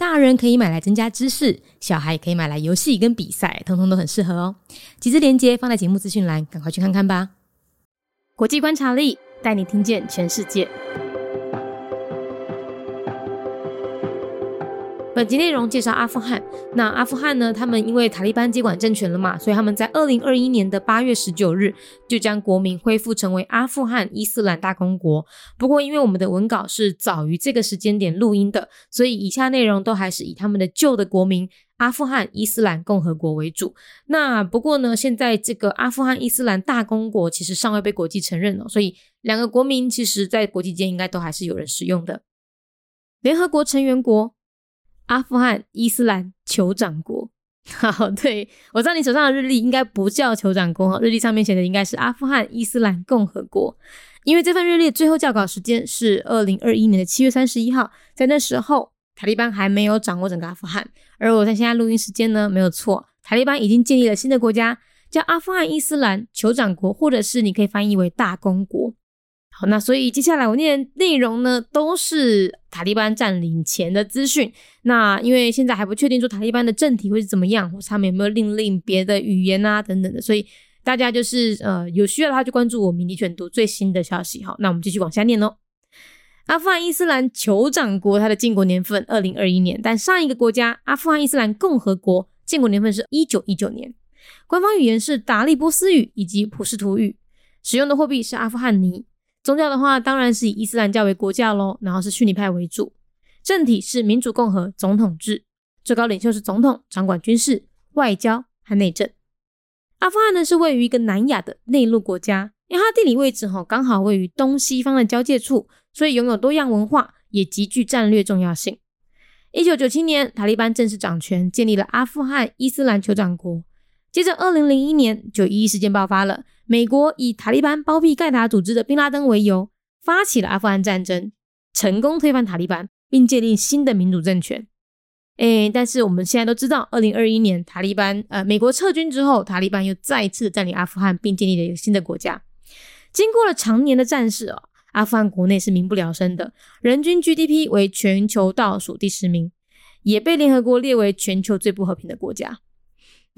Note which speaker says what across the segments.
Speaker 1: 大人可以买来增加知识，小孩也可以买来游戏跟比赛，通通都很适合哦。几支连接放在节目资讯栏，赶快去看看吧。国际观察力带你听见全世界。本集内容介绍阿富汗。那阿富汗呢？他们因为塔利班接管政权了嘛，所以他们在二零二一年的八月十九日就将国民恢复成为阿富汗伊斯兰大公国。不过，因为我们的文稿是早于这个时间点录音的，所以以下内容都还是以他们的旧的国民阿富汗伊斯兰共和国为主。那不过呢，现在这个阿富汗伊斯兰大公国其实尚未被国际承认哦，所以两个国民其实在国际间应该都还是有人使用的。联合国成员国。阿富汗伊斯兰酋长国，好，对我知道你手上的日历应该不叫酋长国哈，日历上面写的应该是阿富汗伊斯兰共和国，因为这份日历最后校稿时间是二零二一年的七月三十一号，在那时候塔利班还没有掌握整个阿富汗，而我在现在录音时间呢，没有错，塔利班已经建立了新的国家，叫阿富汗伊斯兰酋长国，或者是你可以翻译为大公国。好，那所以接下来我念内容呢，都是塔利班占领前的资讯。那因为现在还不确定说塔利班的政体会是怎么样，或是他们有没有另令别的语言啊等等的，所以大家就是呃有需要的话就关注我迷你选读最新的消息。好，那我们继续往下念哦。阿富汗伊斯兰酋长国它的建国年份二零二一年，但上一个国家阿富汗伊斯兰共和国建国年份是一九一九年。官方语言是达利波斯语以及普什图语，使用的货币是阿富汗尼。宗教的话，当然是以伊斯兰教为国教喽，然后是逊尼派为主。政体是民主共和总统制，最高领袖是总统，掌管军事、外交和内政。阿富汗呢是位于一个南亚的内陆国家，因为它地理位置哈刚好位于东西方的交界处，所以拥有多样文化，也极具战略重要性。一九九七年，塔利班正式掌权，建立了阿富汗伊斯兰酋长国。接着，二零零一年九一一事件爆发了。美国以塔利班包庇盖达组织的宾拉登为由，发起了阿富汗战争，成功推翻塔利班，并建立新的民主政权。哎，但是我们现在都知道，二零二一年塔利班呃美国撤军之后，塔利班又再次占领阿富汗，并建立了一个新的国家。经过了常年的战事哦，阿富汗国内是民不聊生的，人均 GDP 为全球倒数第十名，也被联合国列为全球最不和平的国家。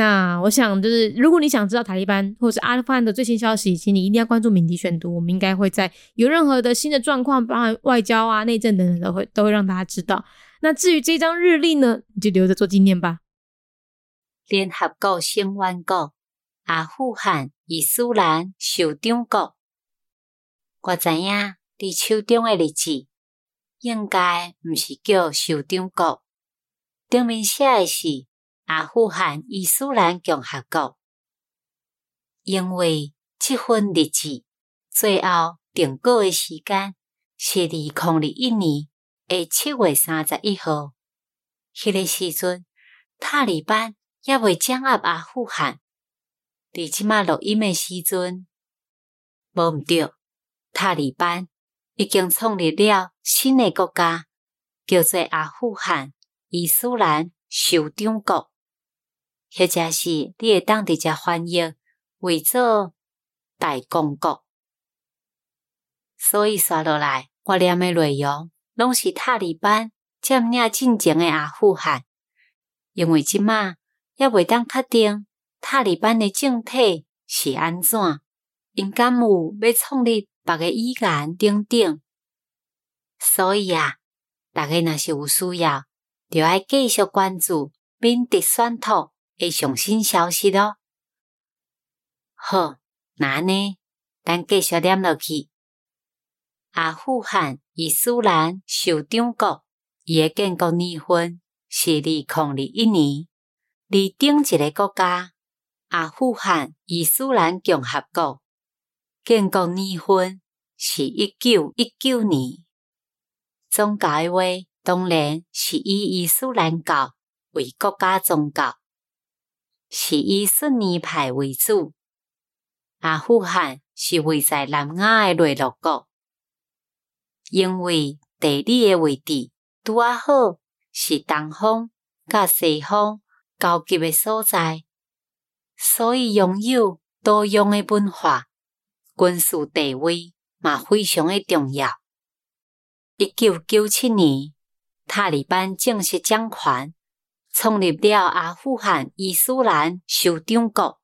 Speaker 1: 那我想，就是如果你想知道塔利班或者是阿富汗的最新消息，请你一定要关注敏迪选读。我们应该会在有任何的新的状况，包含外交啊、内政等等，都会都会让大家知道。那至于这张日历呢，你就留着做纪念吧。
Speaker 2: 联合国成员国阿富汗伊斯兰酋长国，我知影你手中的日子应该毋是叫酋长国，顶面写的是。阿富汗伊斯兰共和国，因为这份日子最后定稿的时间是二零二一年的七月三十一号。迄个时阵，塔利班也未掌握阿富汗。伫即马录音的时阵，无毋对，塔利班已经创立了新的国家，叫做阿富汗伊斯兰酋长国。或者是你会当直接翻译为做大公国，所以刷落来我念的内容拢是塔利班占领进前的阿富汗，因为即马也未当确定塔利班的政体是安怎，因敢有要创立别个语言等等，所以啊，大家若是有需要，就爱继续关注缅甸选土。诶，上新消息咯。好，那呢，咱继续念落去。阿富汗伊斯兰酋长国伊诶建国年份是二零二一年，而顶一个国家阿富汗伊斯兰共和国建国年份是一九一九年。宗教诶话，当然是以伊斯兰教为国家宗教。是以逊尼派为主，阿富汗是位在南亚的内陆国，因为地理的位置拄啊好，是东方甲西方交集的所在，所以拥有多样的文化，军事地位嘛非常的重要。一九九七年，塔利班正式掌权。创立了阿富汗伊斯兰酋长国，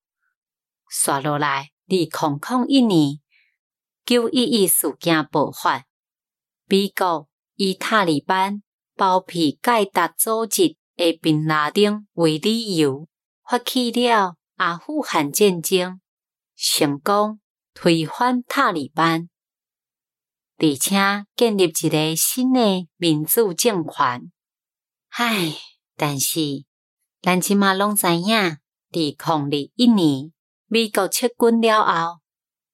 Speaker 2: 刷落来，二零零一年九一一事件爆发，美国以塔利班包庇盖达组织的宾拉登为理由，发起了阿富汗战争，成功推翻塔利班，而且建立一个新的民主政权。唉。但是，咱即马拢知影，伫抗日一年，美国撤军了后，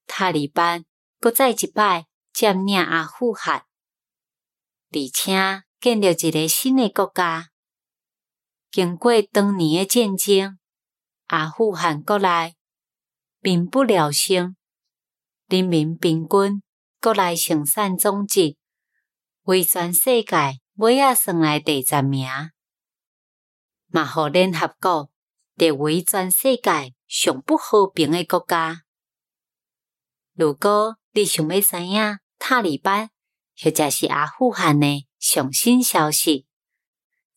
Speaker 2: 塔利班搁再一摆占领阿富汗，而且建立一个新的国家。经过当年诶战争，阿富汗国内民不聊生，人民平均国内生产总值为全世界尾仔算来第十名。嘛，互联合国列为全世界上不和平诶国家。如果你想要知影塔利班或者是阿富汗诶上新消息，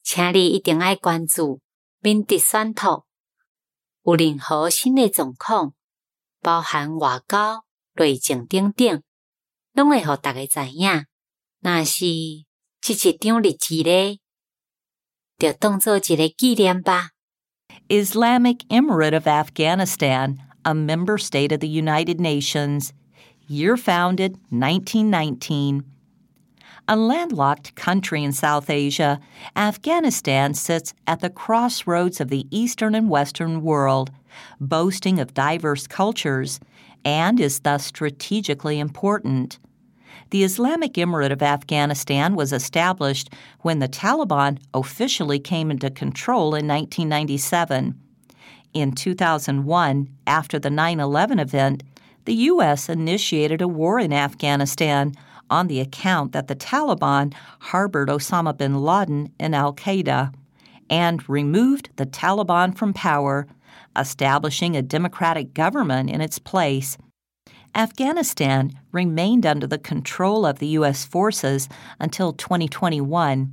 Speaker 2: 请你一定要关注缅甸选图。有任何新诶状况，包含外交、内政等等，拢会互大家知影。若是即一张日子咧。
Speaker 3: Islamic Emirate of Afghanistan, a member state of the United Nations. Year founded 1919. A landlocked country in South Asia, Afghanistan sits at the crossroads of the Eastern and Western world, boasting of diverse cultures, and is thus strategically important. The Islamic Emirate of Afghanistan was established when the Taliban officially came into control in 1997. In 2001, after the 9 11 event, the U.S. initiated a war in Afghanistan on the account that the Taliban harbored Osama bin Laden and Al Qaeda and removed the Taliban from power, establishing a democratic government in its place Afghanistan remained under the control of the U.S. forces until 2021.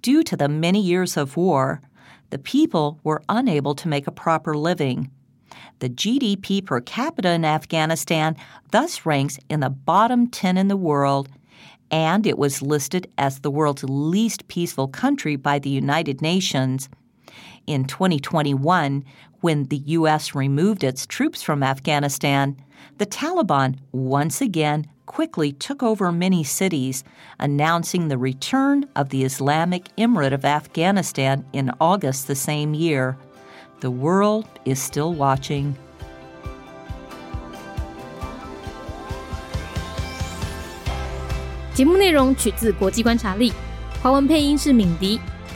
Speaker 3: Due to the many years of war, the people were unable to make a proper living. The GDP per capita in Afghanistan thus ranks in the bottom 10 in the world, and it was listed as the world's least peaceful country by the United Nations. In 2021, when the U.S. removed its troops from Afghanistan, the Taliban once again quickly took over many cities, announcing the return of the Islamic Emirate of Afghanistan in August the same year. The world is still watching.